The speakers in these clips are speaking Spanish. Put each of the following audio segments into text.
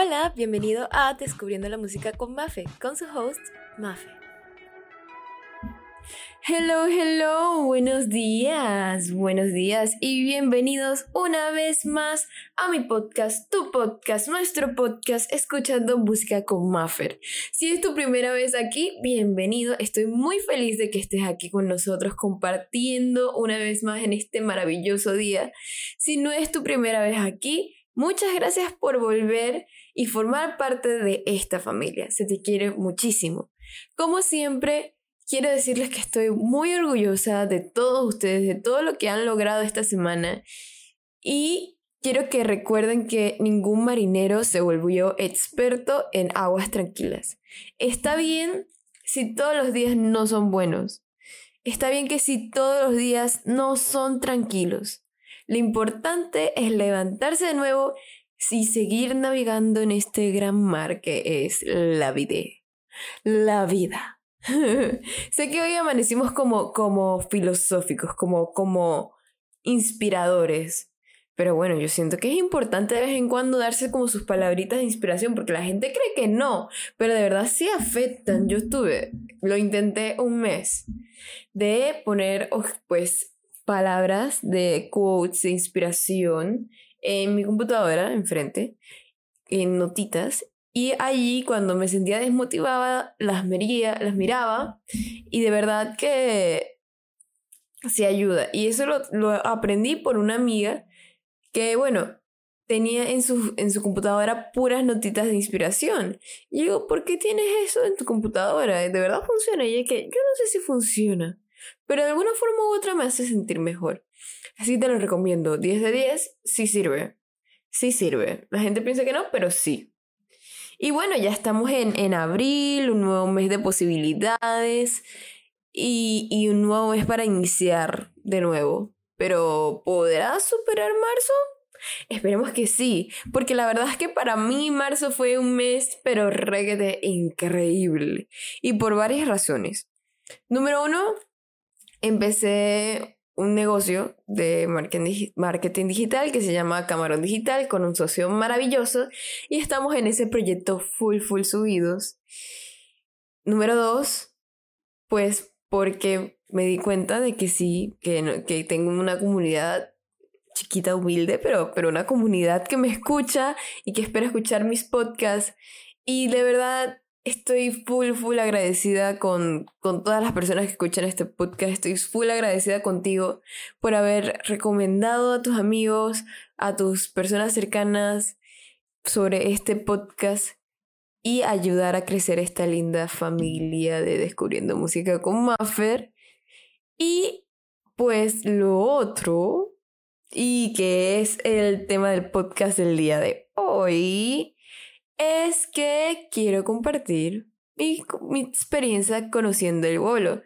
Hola, bienvenido a Descubriendo la Música con Mafe, con su host, Mafe. Hello, hello, buenos días, buenos días y bienvenidos una vez más a mi podcast, tu podcast, nuestro podcast, escuchando música con Maffer. Si es tu primera vez aquí, bienvenido, estoy muy feliz de que estés aquí con nosotros compartiendo una vez más en este maravilloso día. Si no es tu primera vez aquí, muchas gracias por volver y formar parte de esta familia. Se te quiere muchísimo. Como siempre, quiero decirles que estoy muy orgullosa de todos ustedes, de todo lo que han logrado esta semana. Y quiero que recuerden que ningún marinero se volvió experto en aguas tranquilas. Está bien si todos los días no son buenos. Está bien que si todos los días no son tranquilos. Lo importante es levantarse de nuevo y seguir navegando en este gran mar que es la vida. La vida. sé que hoy amanecimos como, como filosóficos, como, como inspiradores. Pero bueno, yo siento que es importante de vez en cuando darse como sus palabritas de inspiración, porque la gente cree que no, pero de verdad sí afectan. Yo estuve, lo intenté un mes, de poner pues palabras de quotes de inspiración en mi computadora enfrente, en notitas, y allí cuando me sentía desmotivada, las, las miraba y de verdad que se ayuda. Y eso lo, lo, aprendí por una amiga que, bueno, tenía en su, en su computadora puras notitas de inspiración. Y digo, ¿por qué tienes eso en tu computadora? ¿De verdad funciona? Y es que yo no sé si funciona, pero de alguna forma u otra me hace sentir mejor. Así te lo recomiendo. 10 de 10, sí sirve. Sí sirve. La gente piensa que no, pero sí. Y bueno, ya estamos en, en abril, un nuevo mes de posibilidades y, y un nuevo mes para iniciar de nuevo. Pero ¿podrás superar marzo? Esperemos que sí, porque la verdad es que para mí marzo fue un mes, pero reguete increíble. Y por varias razones. Número uno, empecé un negocio de marketing digital que se llama Camarón Digital con un socio maravilloso y estamos en ese proyecto full, full subidos. Número dos, pues porque me di cuenta de que sí, que, que tengo una comunidad chiquita, humilde, pero, pero una comunidad que me escucha y que espera escuchar mis podcasts. Y de verdad estoy full, full agradecida con, con todas las personas que escuchan este podcast. Estoy full agradecida contigo por haber recomendado a tus amigos, a tus personas cercanas sobre este podcast y ayudar a crecer esta linda familia de Descubriendo Música con Maffer. Y pues lo otro, y que es el tema del podcast del día de hoy, es que quiero compartir mi, experiencia conociendo el bolo.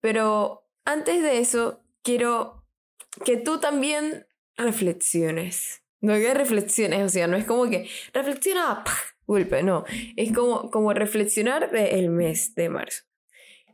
Pero antes de eso, quiero que tú también reflexiones. No que reflexiones, o sea, no es como que reflexiona, golpe, no. Es como, como reflexionar del mes de marzo.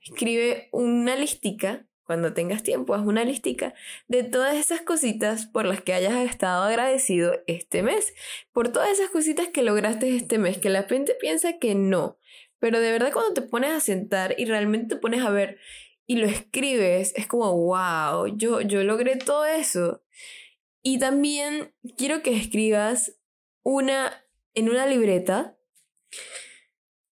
Escribe una listica cuando tengas tiempo, haz una listica de todas esas cositas por las que hayas estado agradecido este mes, por todas esas cositas que lograste este mes, que la gente piensa que no, pero de verdad cuando te pones a sentar y realmente te pones a ver y lo escribes, es como, wow, yo, yo logré todo eso. Y también quiero que escribas una, en una libreta,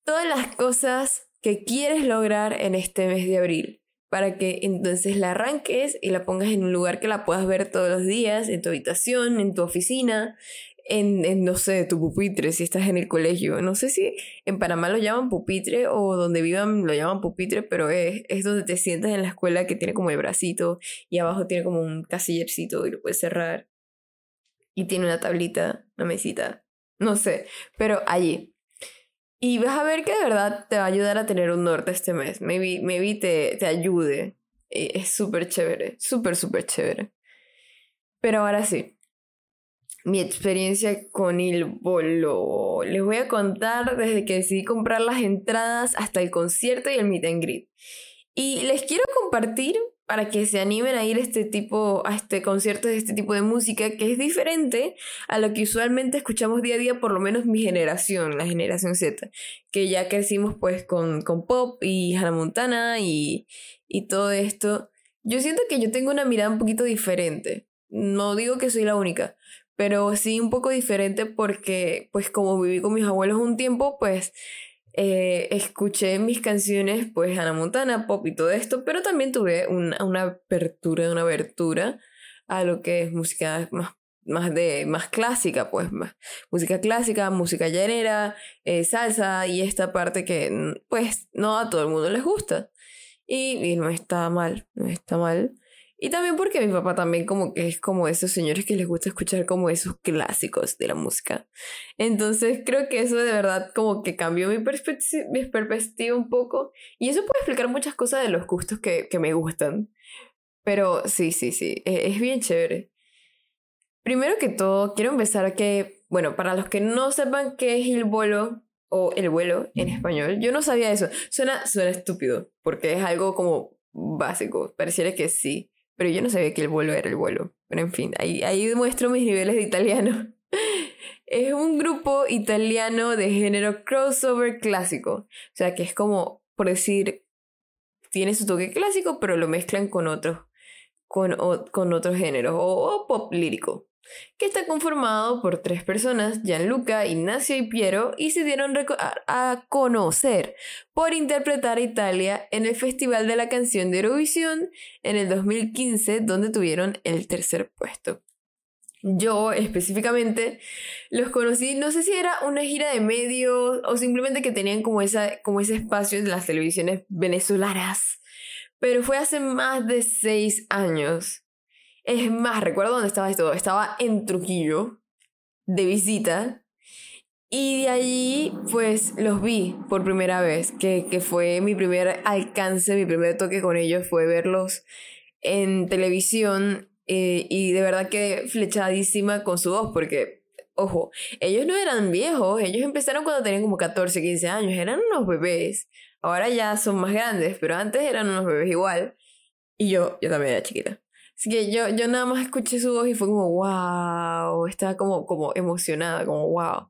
todas las cosas que quieres lograr en este mes de abril para que entonces la arranques y la pongas en un lugar que la puedas ver todos los días, en tu habitación, en tu oficina, en, en, no sé, tu pupitre, si estás en el colegio. No sé si en Panamá lo llaman pupitre o donde vivan lo llaman pupitre, pero es, es donde te sientas en la escuela que tiene como el bracito y abajo tiene como un casillercito y lo puedes cerrar. Y tiene una tablita, una mesita. No sé, pero allí. Y vas a ver que de verdad te va a ayudar a tener un norte este mes. Maybe, maybe te, te ayude. Es súper chévere, súper, súper chévere. Pero ahora sí, mi experiencia con el bolo. Les voy a contar desde que decidí comprar las entradas hasta el concierto y el meet and greet. Y les quiero compartir para que se animen a ir a este tipo, a este concierto de este tipo de música que es diferente a lo que usualmente escuchamos día a día, por lo menos mi generación, la generación Z, que ya crecimos pues con, con pop y Hannah Montana y, y todo esto. Yo siento que yo tengo una mirada un poquito diferente. No digo que soy la única, pero sí un poco diferente porque pues como viví con mis abuelos un tiempo, pues eh, escuché mis canciones, pues Hannah Montana, pop y todo esto, pero también tuve una, una apertura, una abertura a lo que es música más, más, de, más clásica, pues más, música clásica, música llanera, eh, salsa y esta parte que pues no a todo el mundo les gusta. Y, y no está mal, no está mal. Y también porque mi papá también como que es como esos señores que les gusta escuchar como esos clásicos de la música. Entonces creo que eso de verdad como que cambió mi, mi perspectiva un poco. Y eso puede explicar muchas cosas de los gustos que, que me gustan. Pero sí, sí, sí, es, es bien chévere. Primero que todo, quiero empezar a que, bueno, para los que no sepan qué es el vuelo o el vuelo en español, yo no sabía eso. Suena, suena estúpido, porque es algo como básico, pareciera que sí pero yo no sabía que el vuelo era el vuelo. Pero en fin, ahí, ahí mis niveles de italiano. es un grupo italiano de género crossover clásico. O sea, que es como, por decir, tiene su toque clásico, pero lo mezclan con otros, con, con otros géneros, o pop lírico que está conformado por tres personas, Gianluca, Ignacio y Piero, y se dieron a conocer por interpretar a Italia en el Festival de la Canción de Eurovisión en el 2015, donde tuvieron el tercer puesto. Yo específicamente los conocí, no sé si era una gira de medios o simplemente que tenían como, esa, como ese espacio en las televisiones venezolanas, pero fue hace más de seis años es más, recuerdo dónde estaba esto. Estaba en Trujillo, de visita. Y de allí, pues, los vi por primera vez, que, que fue mi primer alcance, mi primer toque con ellos, fue verlos en televisión eh, y de verdad que flechadísima con su voz, porque, ojo, ellos no eran viejos, ellos empezaron cuando tenían como 14, 15 años, eran unos bebés, ahora ya son más grandes, pero antes eran unos bebés igual, y yo, yo también era chiquita. Así que yo, yo nada más escuché su voz y fue como, wow, estaba como, como emocionada, como, wow.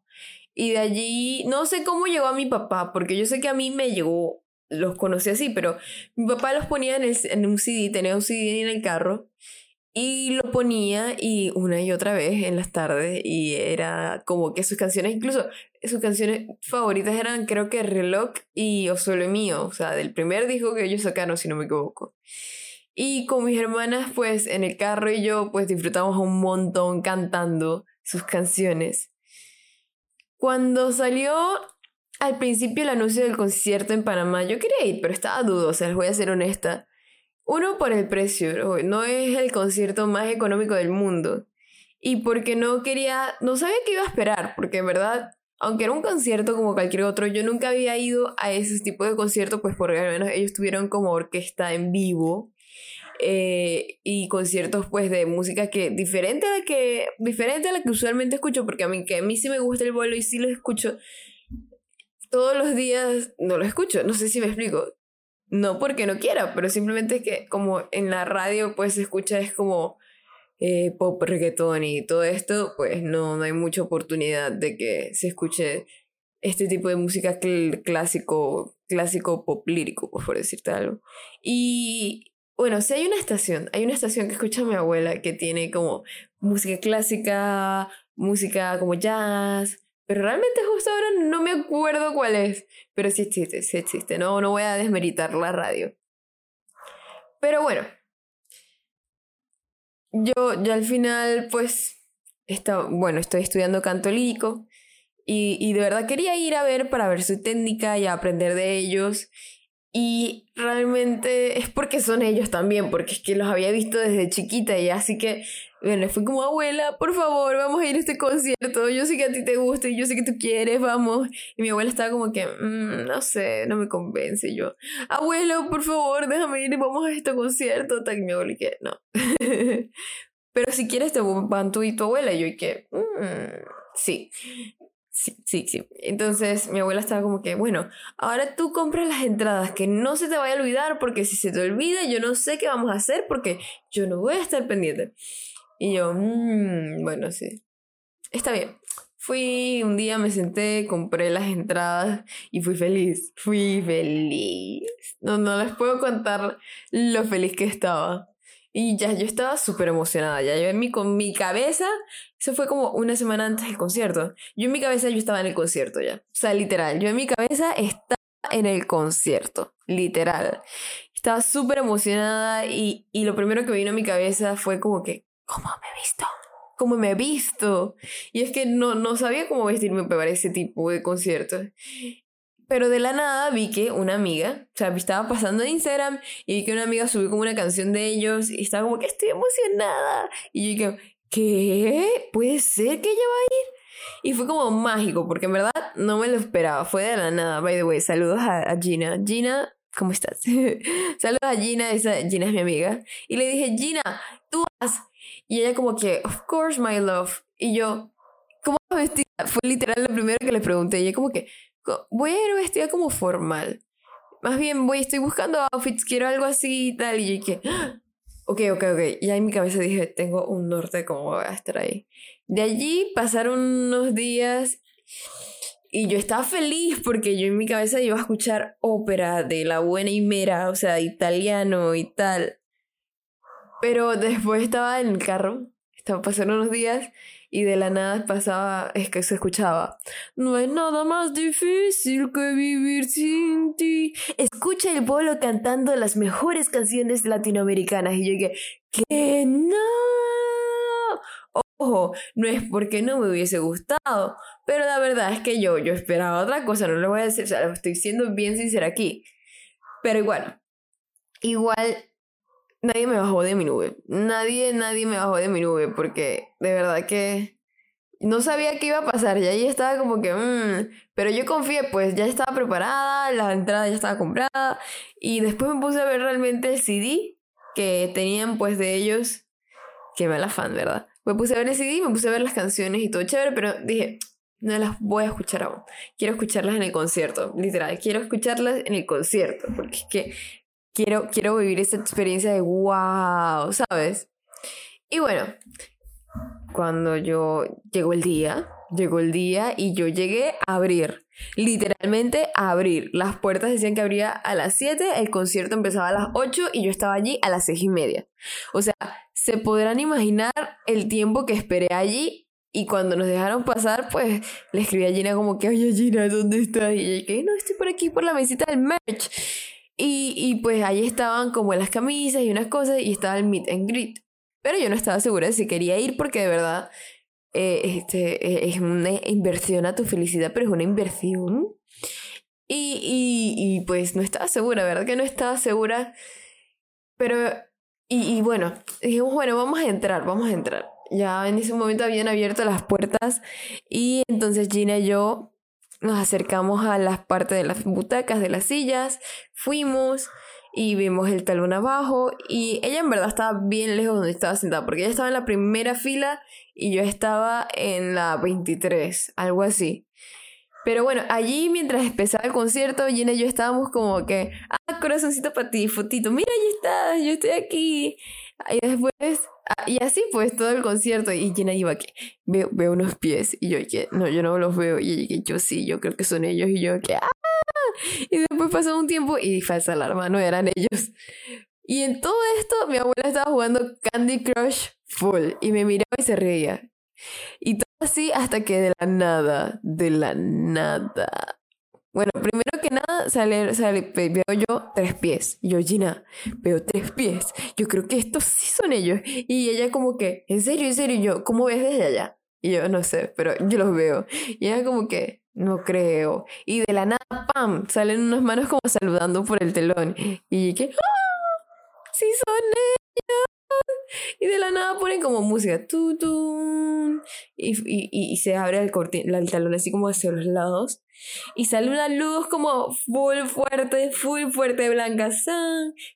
Y de allí, no sé cómo llegó a mi papá, porque yo sé que a mí me llegó, los conocí así, pero mi papá los ponía en, el, en un CD, tenía un CD en el carro, y lo ponía y una y otra vez en las tardes, y era como que sus canciones, incluso sus canciones favoritas eran creo que Reloj y O Mío, o sea, del primer disco que ellos sacaron, si no me equivoco. Y con mis hermanas, pues en el carro y yo, pues disfrutamos un montón cantando sus canciones. Cuando salió al principio el anuncio del concierto en Panamá, yo quería ir, pero estaba dudosa, les voy a ser honesta. Uno, por el precio, no es el concierto más económico del mundo. Y porque no quería, no sabía qué iba a esperar, porque en verdad, aunque era un concierto como cualquier otro, yo nunca había ido a ese tipo de conciertos, pues porque al menos ellos tuvieron como orquesta en vivo eh, y conciertos pues de música que diferente a la que diferente a la que usualmente escucho porque a mí que a mí sí me gusta el vuelo y sí lo escucho todos los días no lo escucho. No sé si me explico no porque no quiera pero simplemente que como en la radio pues se escucha es como eh, pop reggaetón y todo esto pues no no hay mucha oportunidad de que se escuche este tipo de música clásico clásico pop lírico pues por decirte algo. Y bueno, sí hay una estación, hay una estación que escucha mi abuela que tiene como música clásica, música como jazz, pero realmente justo ahora no me acuerdo cuál es, pero sí existe, sí existe, no, no voy a desmeritar la radio. Pero bueno, yo ya al final pues, está, bueno, estoy estudiando canto lírico. Y, y de verdad quería ir a ver para ver su técnica y aprender de ellos. Y realmente es porque son ellos también, porque es que los había visto desde chiquita y así que, bueno, fui como abuela, por favor, vamos a ir a este concierto, yo sé que a ti te gusta y yo sé que tú quieres, vamos. Y mi abuela estaba como que, mm, no sé, no me convence yo. Abuelo, por favor, déjame ir y vamos a este concierto. Y mi abuela y que, no. Pero si quieres te van tú y tu abuela. Y yo y que, mm, sí. Sí, sí, sí. Entonces mi abuela estaba como que, bueno, ahora tú compras las entradas, que no se te vaya a olvidar, porque si se te olvida, yo no sé qué vamos a hacer, porque yo no voy a estar pendiente. Y yo, mmm, bueno, sí. Está bien. Fui un día, me senté, compré las entradas y fui feliz. Fui feliz. No, no les puedo contar lo feliz que estaba. Y ya yo estaba súper emocionada, ya yo en mi, con mi cabeza, eso fue como una semana antes del concierto. Yo en mi cabeza yo estaba en el concierto ya. O sea, literal, yo en mi cabeza estaba en el concierto, literal. Estaba súper emocionada y, y lo primero que vino a mi cabeza fue como que, ¿cómo me he visto? ¿Cómo me he visto? Y es que no, no sabía cómo vestirme para ese tipo de conciertos. Pero de la nada vi que una amiga, o sea, estaba pasando en Instagram y vi que una amiga subió como una canción de ellos y estaba como que estoy emocionada. Y yo dije, ¿qué? ¿Puede ser que ella va a ir? Y fue como mágico, porque en verdad no me lo esperaba, fue de la nada. By the way, saludos a, Gina. Gina, ¿cómo estás? saludos a Gina, esa Gina es mi amiga. Y le dije, Gina, tú vas. Y ella como que, of course, my love. Y yo, ¿cómo vestida? Fue literal lo primero que le pregunté. Y ella como que, voy a ir vestida como formal. Más bien, voy, estoy buscando outfits, quiero algo así y tal. Y yo dije, ah, ok, ok, ok. Y ahí en mi cabeza dije, tengo un norte de cómo a estar ahí. De allí pasaron unos días y yo estaba feliz porque yo en mi cabeza iba a escuchar ópera de la buena y mera, o sea, italiano y tal. Pero después estaba en el carro, estaba pasando unos días y de la nada pasaba, es que se escuchaba, no hay nada más difícil que vivir sin ti. Escucha el pueblo cantando las mejores canciones latinoamericanas y yo dije, que no. Ojo, no es porque no me hubiese gustado, pero la verdad es que yo, yo esperaba otra cosa, no lo voy a decir, o sea, estoy siendo bien sincera aquí. Pero igual, igual nadie me bajó de mi nube. Nadie, nadie me bajó de mi nube porque de verdad que no sabía qué iba a pasar. Y ahí estaba como que, mmm, pero yo confié, pues ya estaba preparada, la entrada ya estaba comprada. Y después me puse a ver realmente el CD que tenían pues de ellos. Que me la fan, ¿verdad? Me puse a ver el CD, me puse a ver las canciones y todo chévere, pero dije, no las voy a escuchar aún. Quiero escucharlas en el concierto, literal. Quiero escucharlas en el concierto, porque es que quiero, quiero vivir esa experiencia de wow, ¿sabes? Y bueno, cuando yo llegó el día, llegó el día y yo llegué a abrir, literalmente a abrir. Las puertas decían que abría a las 7, el concierto empezaba a las 8 y yo estaba allí a las 6 y media. O sea, se podrán imaginar el tiempo que esperé allí y cuando nos dejaron pasar, pues le escribí a Gina como que, oye Gina, ¿dónde estás? Y ella que, no, estoy por aquí por la mesita del merch. Y, y pues ahí estaban como las camisas y unas cosas y estaba el meet and greet. Pero yo no estaba segura de si quería ir porque de verdad eh, este, eh, es una inversión a tu felicidad, pero es una inversión. Y, y, y pues no estaba segura, ¿verdad? Que no estaba segura. Pero, y, y bueno, dijimos, bueno, vamos a entrar, vamos a entrar. Ya en ese momento habían abierto las puertas y entonces Gina y yo nos acercamos a las partes de las butacas, de las sillas, fuimos y vimos el talón abajo y ella en verdad estaba bien lejos donde estaba sentada porque ella estaba en la primera fila y yo estaba en la 23, algo así. Pero bueno, allí mientras empezaba el concierto, Gina y yo estábamos como que, ah, corazoncito para ti, fotito, mira, ahí estás, yo estoy aquí. Y después Ah, y así pues todo el concierto y Gina iba que veo, veo unos pies y yo que no, yo no los veo y que yo sí, yo creo que son ellos y yo que ¡ah! Y después pasó un tiempo y falsa alarma, no eran ellos. Y en todo esto mi abuela estaba jugando Candy Crush full y me miraba y se reía. Y todo así hasta que de la nada, de la nada, bueno, primero que nada sale, sale, veo yo tres pies. Yo, Gina, veo tres pies. Yo creo que estos sí son ellos. Y ella como que, ¿en serio, en serio? Y yo, ¿cómo ves desde allá? Y yo, no sé, pero yo los veo. Y ella como que, no creo. Y de la nada, ¡pam! Salen unas manos como saludando por el telón. Y que, ¡ah! ¡Sí son ellos! Y de la nada ponen como música. Tu, y, y, y, se abre el, el talón así como hacia los lados. Y sale una luz como full fuerte, full fuerte blanca,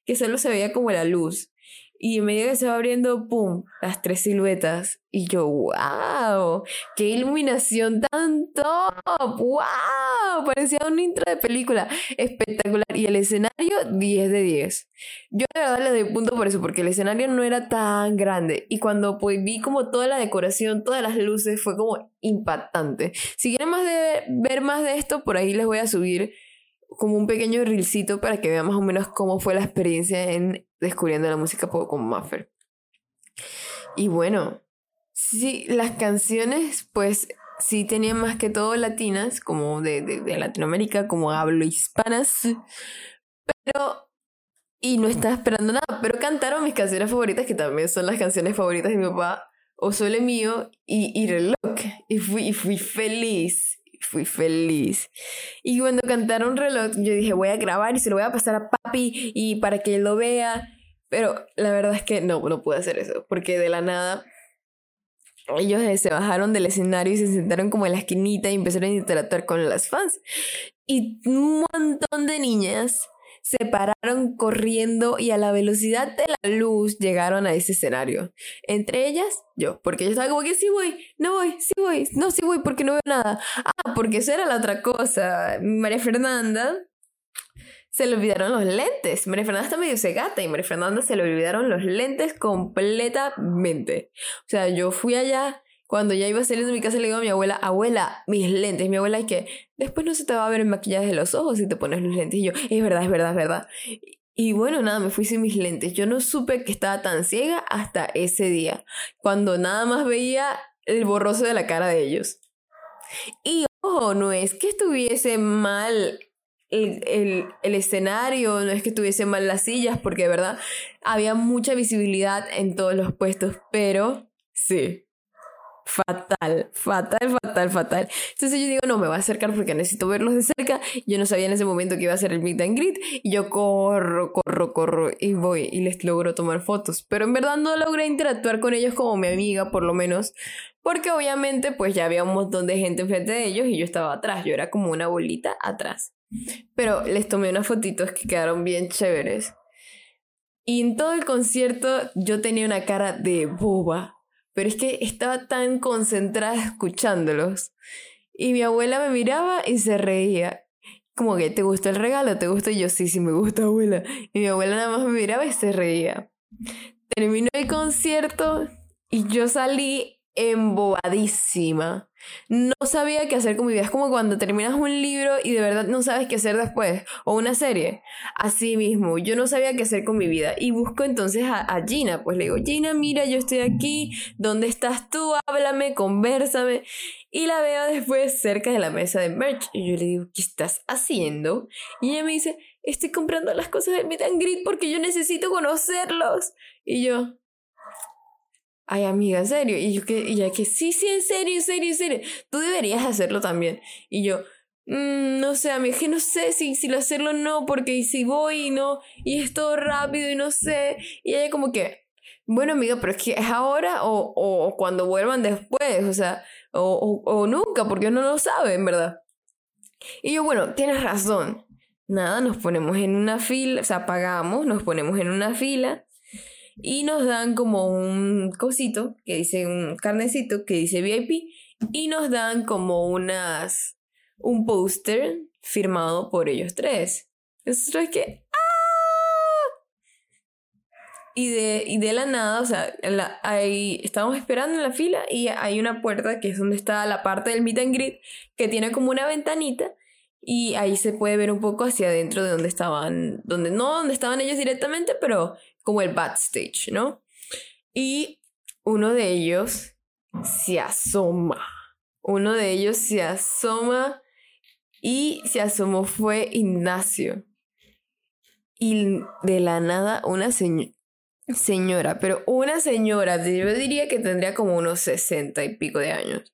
que solo se veía como la luz. Y en medida que se va abriendo, ¡pum! Las tres siluetas. Y yo, ¡wow! ¡Qué iluminación tan top! ¡Wow! Parecía un intro de película. Espectacular. Y el escenario, 10 de 10. Yo de verdad le doy punto por eso, porque el escenario no era tan grande. Y cuando pues, vi como toda la decoración, todas las luces, fue como impactante. Si quieren más de, ver más de esto, por ahí les voy a subir como un pequeño reelcito para que vean más o menos cómo fue la experiencia en descubriendo la música con Muffer. Y bueno, sí, las canciones pues sí tenían más que todo latinas, como de, de, Latinoamérica, como hablo hispanas, pero... Y no estaba esperando nada, pero cantaron mis canciones favoritas, que también son las canciones favoritas de mi papá, O Sole Mío y, y Reloj. Y fui, y fui feliz fui feliz. Y cuando cantaron reloj, yo dije, voy a grabar y se lo voy a pasar a papi y para que él lo vea. Pero la verdad es que no, no pude hacer eso, porque de la nada ellos se bajaron del escenario y se sentaron como en la esquinita y empezaron a interactuar con las fans. Y un montón de niñas se pararon corriendo y a la velocidad de la luz llegaron a ese escenario. Entre ellas, yo, porque yo estaba como que sí voy, no voy, sí voy, no, sí voy porque no veo nada. Ah, porque eso era la otra cosa. María Fernanda se le olvidaron los lentes. María Fernanda está medio cegata y María Fernanda se le olvidaron los lentes completamente. O sea, yo fui allá cuando ya iba saliendo de mi casa le digo a mi abuela, abuela, mis lentes. Mi abuela, y que después no se te va a ver el maquillaje de los ojos si te pones los lentes. Y yo, es verdad, es verdad, es verdad. Y bueno, nada, me fui sin mis lentes. Yo no supe que estaba tan ciega hasta ese día, cuando nada más veía el borroso de la cara de ellos. Y ojo, no es que estuviese mal el, el, el, escenario, no es que estuviese mal las sillas, porque de verdad había mucha visibilidad en todos los puestos, pero sí, fatal, fatal, fatal, fatal. Entonces yo digo, no, me voy a acercar porque necesito verlos de cerca. Yo no sabía en ese momento que iba a ser el meet and greet. Y yo corro, corro, corro y voy y les logro tomar fotos. Pero en verdad no logré interactuar con ellos como mi amiga, por lo menos. Porque obviamente pues ya había un montón de gente enfrente de ellos y yo estaba atrás. Yo era como una bolita atrás. Pero les tomé unas fotitos que quedaron bien chéveres. Y en todo el concierto yo tenía una cara de boba pero es que estaba tan concentrada escuchándolos. Y mi abuela me miraba y se reía. Como que, ¿te gustó el regalo? ¿Te gustó? Y yo, sí, sí, me gusta, abuela. Y mi abuela nada más me miraba y se reía. Terminó el concierto y yo salí embobadísima. No sabía qué hacer con mi vida. Es como cuando terminas un libro y de verdad no sabes qué hacer después. O una serie. Así mismo, yo no sabía qué hacer con mi vida. Y busco entonces a, Gina. Pues le digo, Gina, mira, yo estoy aquí. ¿Dónde estás tú? Háblame, conversame. Y la veo después cerca de la mesa de merch. Y yo le digo, ¿qué estás haciendo? Y ella me dice, estoy comprando las cosas del Meet and Greet porque yo necesito conocerlos. Y yo, ay amiga, en serio. Y yo que, y ya que sí, sí, en serio, en serio, en serio. Tú deberías hacerlo también. Y yo, mmm, no sé, amiga, que no sé si, si lo hacerlo o no, porque si voy y no, y es todo rápido y no sé. Y ella como que, bueno amiga, pero es que es ahora o, o cuando vuelvan después, o sea, o, o, o nunca, porque no lo saben, ¿verdad? Y yo, bueno, tienes razón. Nada, nos ponemos en una fila, o sea, pagamos, nos ponemos en una fila y nos dan como un cosito que dice un carnecito que dice VIP y nos dan como unas un póster firmado por ellos tres. Eso es que ¡ah! y de, y de la nada, o sea, la, estábamos esperando en la fila y hay una puerta que es donde está la parte del meet and greet que tiene como una ventanita y ahí se puede ver un poco hacia adentro de donde estaban, donde no donde estaban ellos directamente, pero como el backstage, ¿no? Y uno de ellos se asoma. Uno de ellos se asoma y se asomó fue Ignacio. Y de la nada una señora, pero una señora, yo diría que tendría como unos sesenta y pico de años,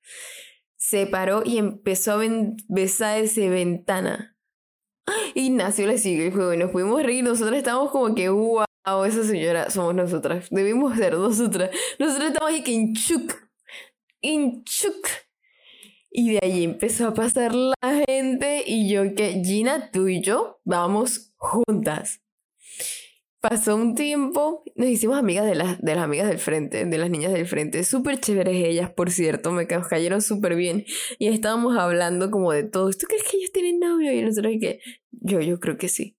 se paró y empezó a besar esa ventana. Ignacio le sigue y nos pudimos reír, nosotros estábamos como que, wow, esa señora somos nosotras, debimos ser nosotras. Nosotros estamos ahí que inchuk, inchuk. Y de ahí empezó a pasar la gente y yo que Gina, tú y yo vamos juntas. pasó un tiempo, nos hicimos amigas de las, de las amigas del frente, de las niñas del frente, súper chéveres ellas, por cierto, me cayeron súper bien y estábamos hablando como de todo, ¿tú crees que ellos tienen novio? Y nosotros que yo, yo creo que sí.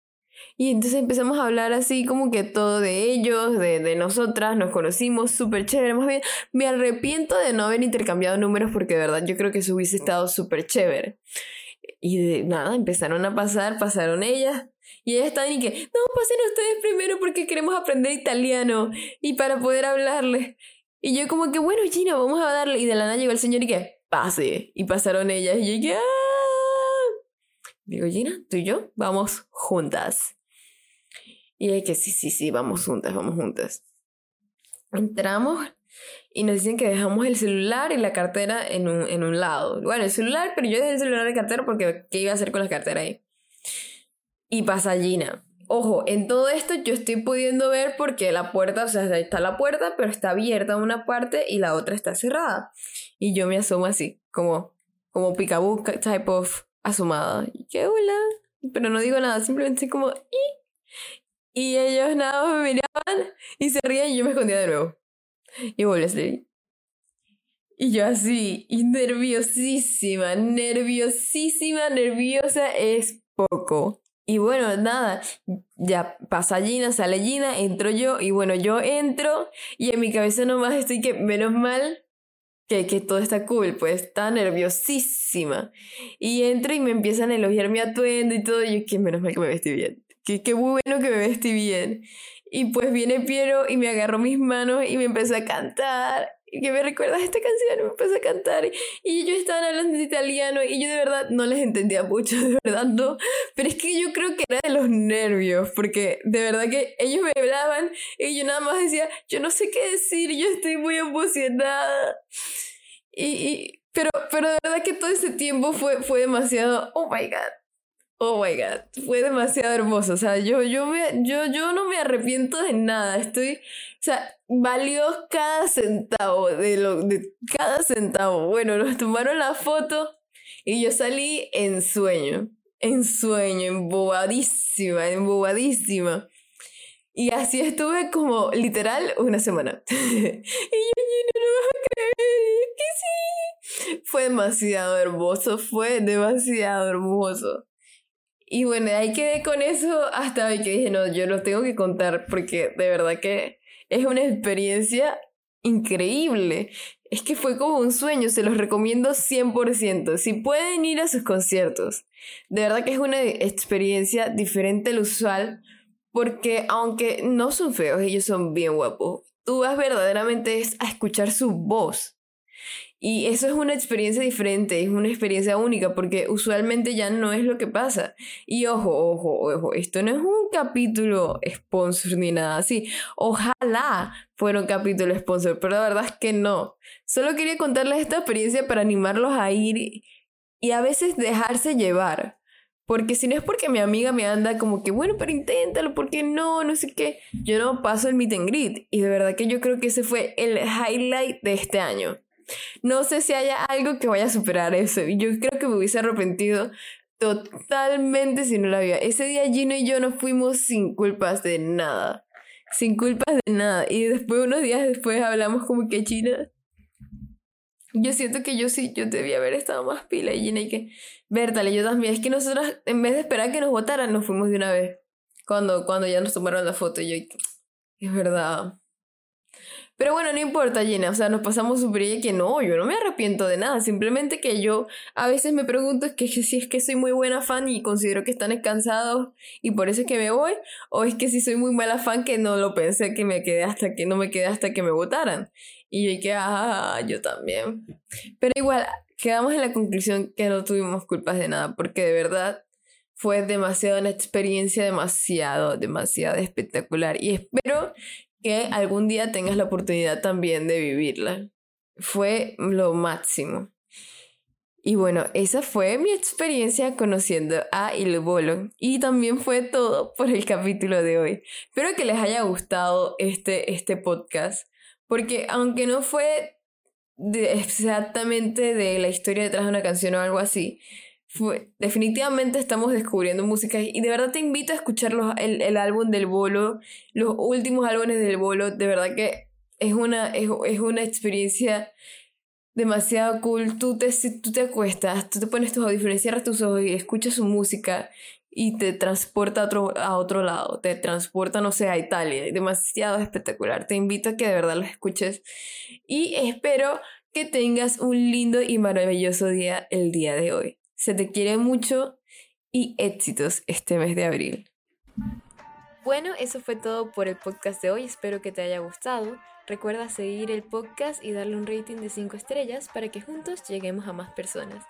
Y entonces empezamos a hablar así como que todo de ellos, de, de nosotras, nos conocimos súper chévere. Más bien, me arrepiento de no haber intercambiado números porque de verdad yo creo que eso hubiese estado súper chévere. Y de nada, empezaron a pasar, pasaron ellas. Y ellas estaban y que, no, pasen ustedes primero porque queremos aprender italiano y para poder hablarles. Y yo como que, bueno, Gina, vamos a darle. Y de la nada llegó el señor y que, pase. Y pasaron ellas. Y yo que, ¡ah! Digo, Gina, tú y yo vamos juntas. Y hay que, sí, sí, sí, vamos juntas, vamos juntas. Entramos y nos dicen que dejamos el celular y la cartera en un, en un lado. Bueno, el celular, pero yo dejé el celular la cartera porque ¿qué iba a hacer con la cartera ahí? Y pasa Gina. Ojo, en todo esto yo estoy pudiendo ver porque la puerta, o sea, ahí está la puerta, pero está abierta una parte y la otra está cerrada. Y yo me asomo así, como, como picaboo type of asomada. Y que hola. Pero no digo nada, simplemente como, ¿y? Y ellos nada me miraban y se rían y yo me escondía de nuevo. Y volví a salir. Y yo así, nerviosísima, nerviosísima, nerviosa es poco. Y bueno, nada, ya pasa Gina, sale Gina, entro yo, y bueno, yo entro, y en mi cabeza nomás estoy que, menos mal que, que todo está cool, pues está nerviosísima. Y entro y me empiezan a elogiar mi atuendo y todo, y yo que menos mal que me vestí bien que qué bueno que me vestí bien. Y pues viene Piero y me agarró mis manos y me empezó a cantar. Y que me recuerdas esta canción, me empezó a cantar. Y ellos estaban hablando de italiano y yo de verdad no les entendía mucho, de verdad no. Pero es que yo creo que era de los nervios, porque de verdad que ellos me hablaban y yo nada más decía, yo no sé qué decir, yo estoy muy emocionada. Y, y pero, pero de verdad que todo ese tiempo fue, fue demasiado, oh my god Oh my god, fue demasiado hermoso. O sea, yo, yo, me, yo, yo no me arrepiento de nada. Estoy. O sea, valió cada centavo de lo. de cada centavo. Bueno, nos tomaron la foto y yo salí en sueño. En sueño, embobadísima, embobadísima. Y así estuve como literal una semana. y yo, no lo vas a creer, que sí. Fue demasiado hermoso, fue demasiado hermoso. Y bueno, ahí quedé con eso hasta que dije, no, yo lo tengo que contar porque de verdad que es una experiencia increíble. Es que fue como un sueño, se los recomiendo 100%. Si pueden ir a sus conciertos, de verdad que es una experiencia diferente al usual porque aunque no son feos, ellos son bien guapos. Tú vas verdaderamente a escuchar su voz. Y eso es una experiencia diferente, es una experiencia única, porque usualmente ya no es lo que pasa. Y ojo, ojo, ojo, esto no es un capítulo sponsor ni nada así. Ojalá fuera un capítulo sponsor, pero la verdad es que no. Solo quería contarles esta experiencia para animarlos a ir y a veces dejarse llevar. Porque si no es porque mi amiga me anda como que, bueno, pero inténtalo, porque no, no sé qué. Yo no paso el meet and greet. Y de verdad que yo creo que ese fue el highlight de este año. No sé si haya algo que vaya a superar eso. Yo creo que me hubiese arrepentido totalmente si no lo había. Ese día Gino y yo nos fuimos sin culpas de nada. Sin culpas de nada. Y después, unos días después, hablamos como que China. Yo siento que yo sí, yo debía haber estado más pila y Gina y que, Bertale, yo también. Es que nosotros, en vez de esperar que nos votaran, nos fuimos de una vez. Cuando, cuando ya nos tomaron la foto, y yo, es verdad. Pero bueno, no importa, Gina, o sea, nos pasamos súper bien que no, yo no me arrepiento de nada, simplemente que yo a veces me pregunto es que si es que soy muy buena fan y considero que están cansados y por eso es que me voy, o es que si soy muy mala fan que no lo pensé que me quedé hasta que no me quedé hasta que me votaran. Y yo que, ah, yo también. Pero igual, quedamos en la conclusión que no tuvimos culpas de nada, porque de verdad fue demasiado una experiencia demasiado, demasiado espectacular. Y espero que algún día tengas la oportunidad también de vivirla. Fue lo máximo. Y bueno, esa fue mi experiencia conociendo a Il Bolo. Y también fue todo por el capítulo de hoy. Espero que les haya gustado este, este podcast. Porque aunque no fue exactamente de la historia detrás de una canción o algo así, fue, definitivamente estamos descubriendo música y de verdad te invito a escuchar el, el, álbum del bolo, los últimos álbumes del bolo, de verdad que es una, es, es una experiencia demasiado cool. Tú te, tú te acuestas, tú te pones tus audífonos, cierras tus ojos y escuchas su música y te transporta a otro, a otro lado, te transporta, no sé, a Italia. Demasiado espectacular. Te invito a que de verdad lo escuches y espero que tengas un lindo y maravilloso día el día de hoy. Se te quiere mucho y éxitos este mes de abril. Bueno, eso fue todo por el podcast de hoy. Espero que te haya gustado. Recuerda seguir el podcast y darle un rating de 5 estrellas para que juntos lleguemos a más personas.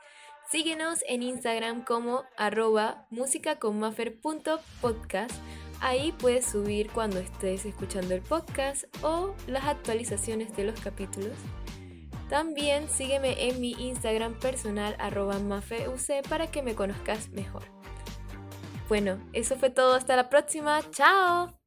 Síguenos en Instagram como arroba musicaconmafer.podcast. Ahí puedes subir cuando estés escuchando el podcast o las actualizaciones de los capítulos. También sígueme en mi Instagram personal arroba mafeuc para que me conozcas mejor. Bueno, eso fue todo. Hasta la próxima. ¡Chao!